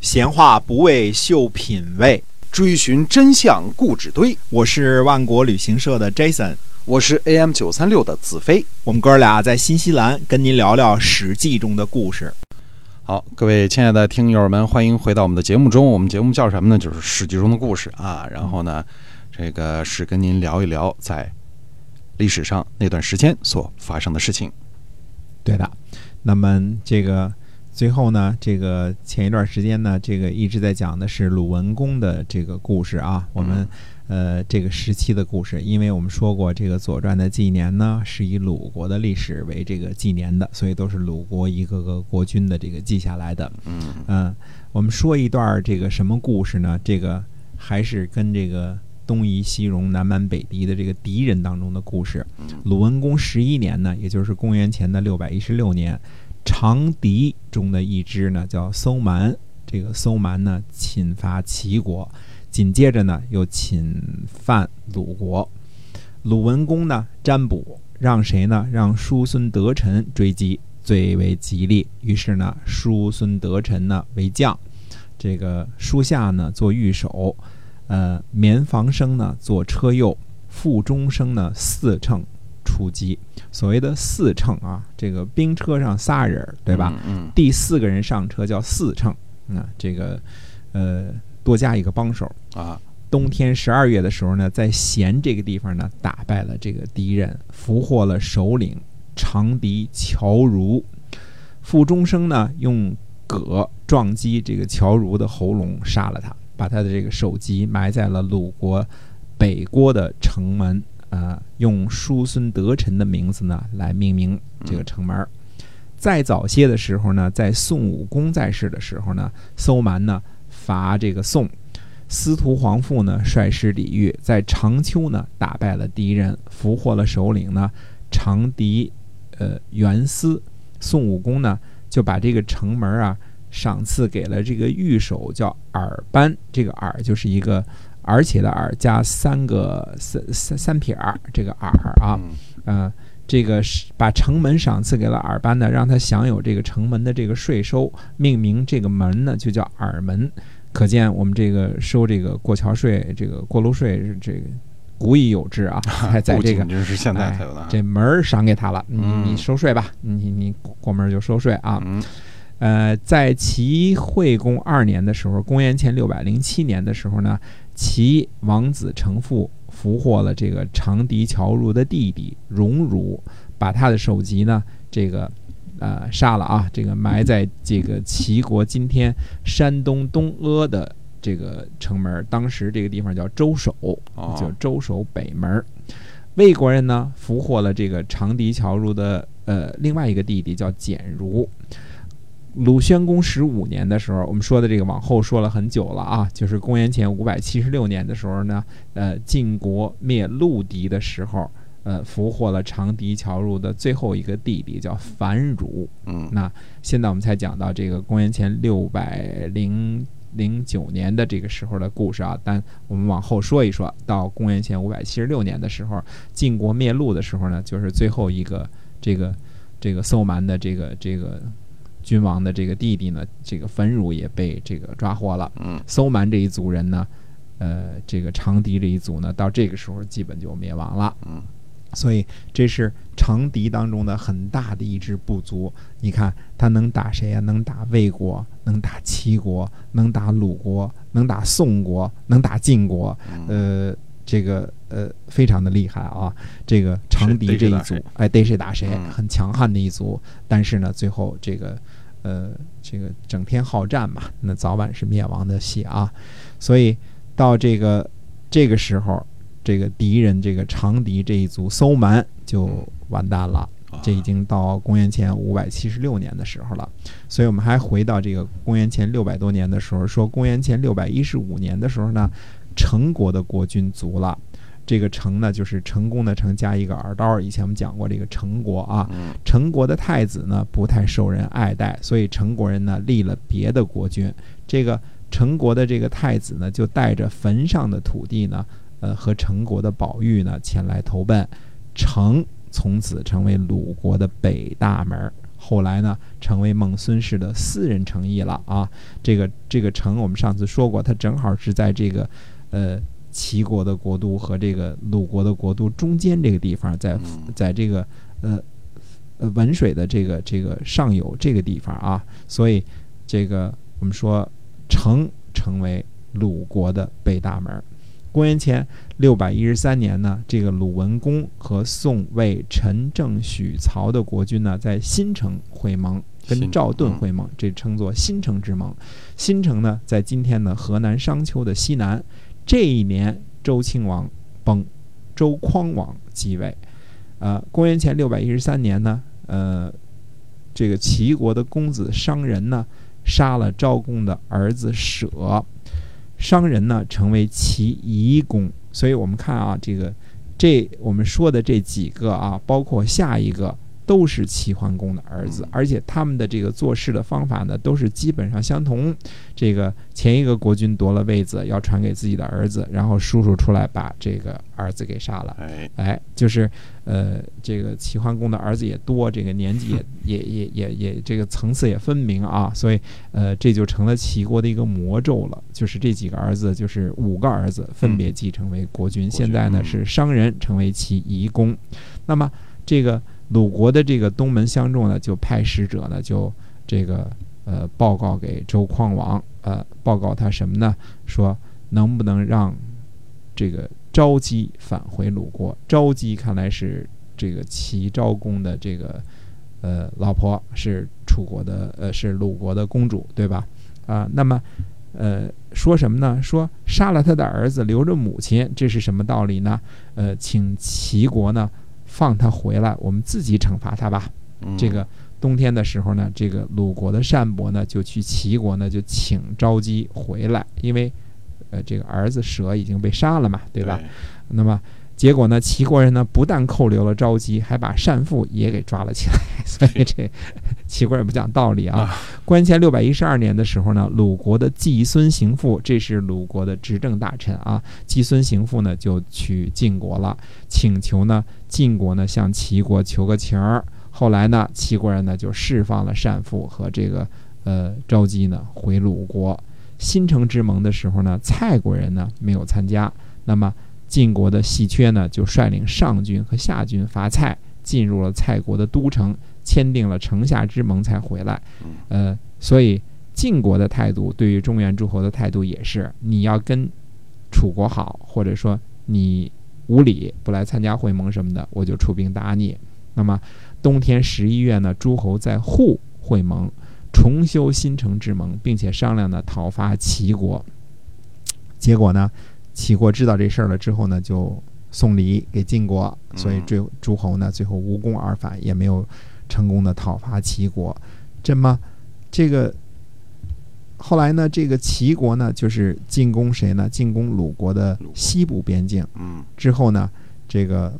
闲话不为秀品味，追寻真相故纸堆。我是万国旅行社的 Jason，我是 AM 九三六的子飞。我们哥俩在新西兰跟您聊聊《史记》中的故事。好，各位亲爱的听友们，欢迎回到我们的节目中。我们节目叫什么呢？就是《史记》中的故事啊。然后呢，这个是跟您聊一聊在历史上那段时间所发生的事情。对的，那么这个。最后呢，这个前一段时间呢，这个一直在讲的是鲁文公的这个故事啊。我们呃这个时期的故事，因为我们说过，这个《左传》的纪年呢是以鲁国的历史为这个纪年的，所以都是鲁国一个个国君的这个记下来的。嗯嗯，我们说一段这个什么故事呢？这个还是跟这个东夷西戎南蛮北狄的这个敌人当中的故事。鲁文公十一年呢，也就是公元前的六百一十六年。长狄中的一支呢，叫搜蛮。这个搜蛮呢，侵伐齐国，紧接着呢，又侵犯鲁国。鲁文公呢，占卜让谁呢？让叔孙得臣追击，最为吉利。于是呢，叔孙得臣呢为将，这个叔夏呢做御手，呃，绵房生呢做车右，傅中生呢四乘。出击，所谓的四乘啊，这个兵车上仨人，对吧？嗯，第四个人上车叫四乘，啊，这个呃多加一个帮手啊。冬天十二月的时候呢，在咸这个地方呢，打败了这个敌人，俘获了首领长笛乔如。傅中生呢，用戈撞击这个乔如的喉咙，杀了他，把他的这个首级埋在了鲁国北郭的城门。呃，用叔孙得臣的名字呢来命名这个城门。再早些的时候呢，在宋武公在世的时候呢，搜蛮呢伐这个宋，司徒皇父呢率师抵御，在长丘呢打败了敌人，俘获了首领呢长笛，呃元思。宋武公呢就把这个城门啊赏赐给了这个御守叫尔班，这个尔就是一个。而且的耳加三个三三三撇儿，这个耳啊，呃，这个是把城门赏赐给了耳班呢，让他享有这个城门的这个税收，命名这个门呢就叫耳门。可见我们这个收这个过桥税、这个过路税是这个古已有之啊，还在这个这是现在才有的。这门赏给他了，你你收税吧，你你过门就收税啊。呃，在齐惠公二年的时候，公元前六百零七年的时候呢。齐王子成父俘获了这个长笛乔如的弟弟荣辱，把他的首级呢，这个呃杀了啊，这个埋在这个齐国今天山东东阿的这个城门，当时这个地方叫周守，叫周守北门。魏国人呢俘获了这个长笛乔如的呃另外一个弟弟叫简如。鲁宣公十五年的时候，我们说的这个往后说了很久了啊，就是公元前五百七十六年的时候呢，呃，晋国灭陆敌的时候，呃，俘获了长笛乔入的最后一个弟弟叫樊汝。嗯，那现在我们才讲到这个公元前六百零零九年的这个时候的故事啊，但我们往后说一说，到公元前五百七十六年的时候，晋国灭陆的时候呢，就是最后一个这个这个搜蛮的这个这个。君王的这个弟弟呢，这个焚汝也被这个抓获了。嗯，搜蛮这一族人呢，呃，这个长笛这一族呢，到这个时候基本就灭亡了。嗯，所以这是长笛当中的很大的一支部族。你看他能打谁啊？能打魏国，能打齐国，能打鲁国，能打宋国，能打晋国。呃，这个呃，非常的厉害啊！这个长笛这一族，哎，逮谁打谁，很强悍的一族。但是呢，最后这个。呃，这个整天好战嘛，那早晚是灭亡的戏啊。所以到这个这个时候，这个敌人这个长笛这一族搜蛮就完蛋了。这已经到公元前五百七十六年的时候了。所以我们还回到这个公元前六百多年的时候，说公元前六百一十五年的时候呢，成国的国君卒了。这个成呢，就是成功的成加一个耳刀。以前我们讲过这个成国啊，成国的太子呢不太受人爱戴，所以成国人呢立了别的国君。这个成国的这个太子呢，就带着坟上的土地呢，呃，和成国的宝玉呢前来投奔。成从此成为鲁国的北大门后来呢成为孟孙氏的私人城邑了啊。这个这个城我们上次说过，它正好是在这个呃齐国的国都和这个鲁国的国都中间这个地方，在嗯在这个呃呃文水的这个这个上游这个地方啊，所以这个我们说城成为鲁国的北大门儿。公元前六百一十三年呢，这个鲁文公和宋、魏、陈、郑、许、曹的国君呢，在新城会盟，跟赵盾嗯会盟，这称作新城之盟。新城呢，在今天的河南商丘的西南。这一年，周庆王崩，周匡王继位。呃，公元前六百一十三年呢，呃，这个齐国的公子商人呢，杀了昭公的儿子舍，商人呢成为齐夷公。所以我们看啊，这个这我们说的这几个啊，包括下一个。都是齐桓公的儿子嗯，而且他们的这个做事的方法呢，都是基本上相同。这个前一个国君夺了位子，要传给自己的儿子，然后叔叔出来把这个儿子给杀了。哎，哎，就是呃，这个齐桓公的儿子也多，这个年纪也也也也也这个层次也分明啊，所以呃，这就成了齐国的一个魔咒了。就是这几个儿子，就是五个儿子分别继承为国君。现在呢嗯是商人成为齐夷公，那么这个鲁国的这个东门相仲呢，就派使者呢，就这个呃报告给周匡王，呃，报告他什么呢？说能不能让这个昭姬返回鲁国？昭姬看来是这个齐昭公的这个呃老婆，是楚国的呃是鲁国的公主，对吧？啊，那么呃说什么呢？说杀了他的儿子，留着母亲，这是什么道理呢？呃，请齐国呢放他回来，我们自己惩罚他吧。嗯这个冬天的时候呢，这个鲁国的单伯呢就去齐国呢就请昭姬回来，因为呃这个儿子蛇已经被杀了嘛，对吧？？那么结果呢，齐国人呢不但扣留了昭姬，还把单父也给抓了起来，所以这齐国人不讲道理啊啊。公元前六百一十二年的时候呢，鲁国的季孙行父，这是鲁国的执政大臣啊，季孙行父呢就去晋国了，请求呢晋国呢向齐国求个情儿。后来呢，齐国人呢就释放了单父和这个呃昭姬呢回鲁国。新城之盟的时候呢，蔡国人呢没有参加。那么晋国的细缺呢就率领上军和下军伐蔡，进入了蔡国的都城，签订了城下之盟才回来。呃，所以晋国的态度对于中原诸侯的态度也是，你要跟楚国好，或者说你无礼不来参加会盟什么的，我就出兵打你。那么冬天十一月呢，诸侯在户会盟，重修新城之盟，并且商量呢讨伐齐国。结果呢，齐国知道这事儿了之后呢，就送礼给晋国，所以这诸侯呢最后无功而返，也没有成功的讨伐齐国。这么这个后来呢，这个齐国呢就是进攻谁呢？进攻鲁国的西部边境。嗯之后呢，这个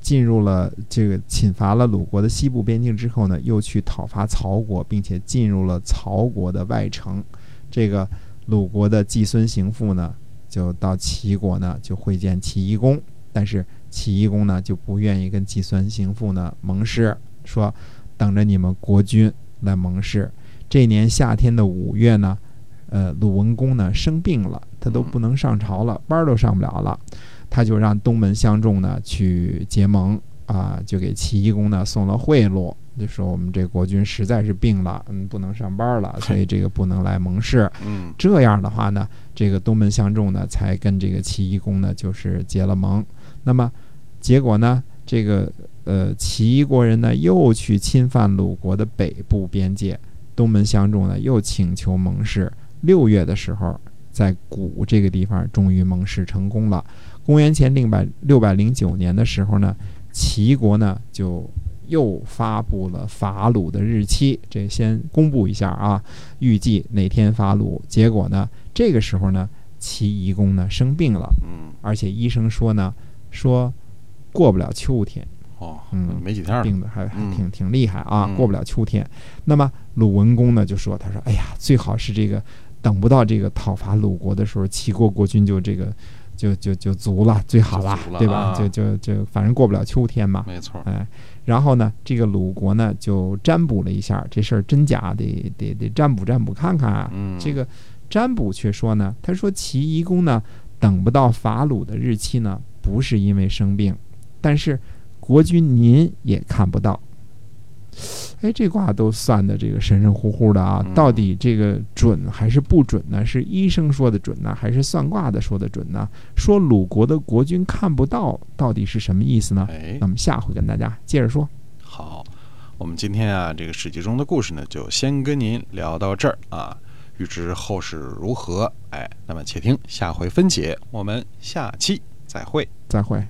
进入了这个侵伐了鲁国的西部边境之后呢，又去讨伐曹国，并且进入了曹国的外城。这个鲁国的季孙行父呢，就到齐国呢就会见齐懿公，但是齐懿公呢就不愿意跟季孙行父呢盟誓，说等着你们国君来盟誓。这年夏天的五月呢，呃，鲁文公呢生病了，他都不能上朝了，班儿都上不了了。他就让东门相仲呢去结盟啊，就给齐懿公呢送了贿赂，就说我们这国君实在是病了，嗯，不能上班了，所以这个不能来盟誓。嗯这样的话呢，这个东门相仲呢才跟这个齐夷公呢就是结了盟。那么结果呢，这个呃齐国人呢又去侵犯鲁国的北部边界，东门相仲呢又请求盟誓。六月的时候，在谷这个地方终于盟誓成功了。公元前六百六百零九年的时候呢，齐国呢就又发布了伐鲁的日期，这先公布一下啊，预计哪天伐鲁。结果呢，这个时候呢，齐夷公呢生病了，嗯。而且医生说呢，说过不了秋天，哦，嗯没几天，病的还还嗯。挺挺厉害啊，嗯。过不了秋天。那么鲁文公呢就说，他说，哎呀，最好是这个等不到这个讨伐鲁国的时候，齐国国君就这个就就就足了，最好了，了对吧？啊就就就反正过不了秋天嘛。没错，哎，然后呢，这个鲁国呢就占卜了一下，这事儿真假得得得占卜占卜看看啊。嗯，这个占卜却说呢，他说齐懿公呢等不到伐鲁的日期呢，不是因为生病，但是国君您也看不到。哎，这卦都算的这个神神乎乎的啊，嗯到底这个准还是不准呢？是医生说的准呢，还是算卦的说的准呢？说鲁国的国君看不到，到底是什么意思呢？哎那，么下回跟大家接着说。好，我们今天啊，这个史记中的故事呢，就先跟您聊到这儿啊。预知后事如何，哎，那么且听下回分解。我们下期再会。再会。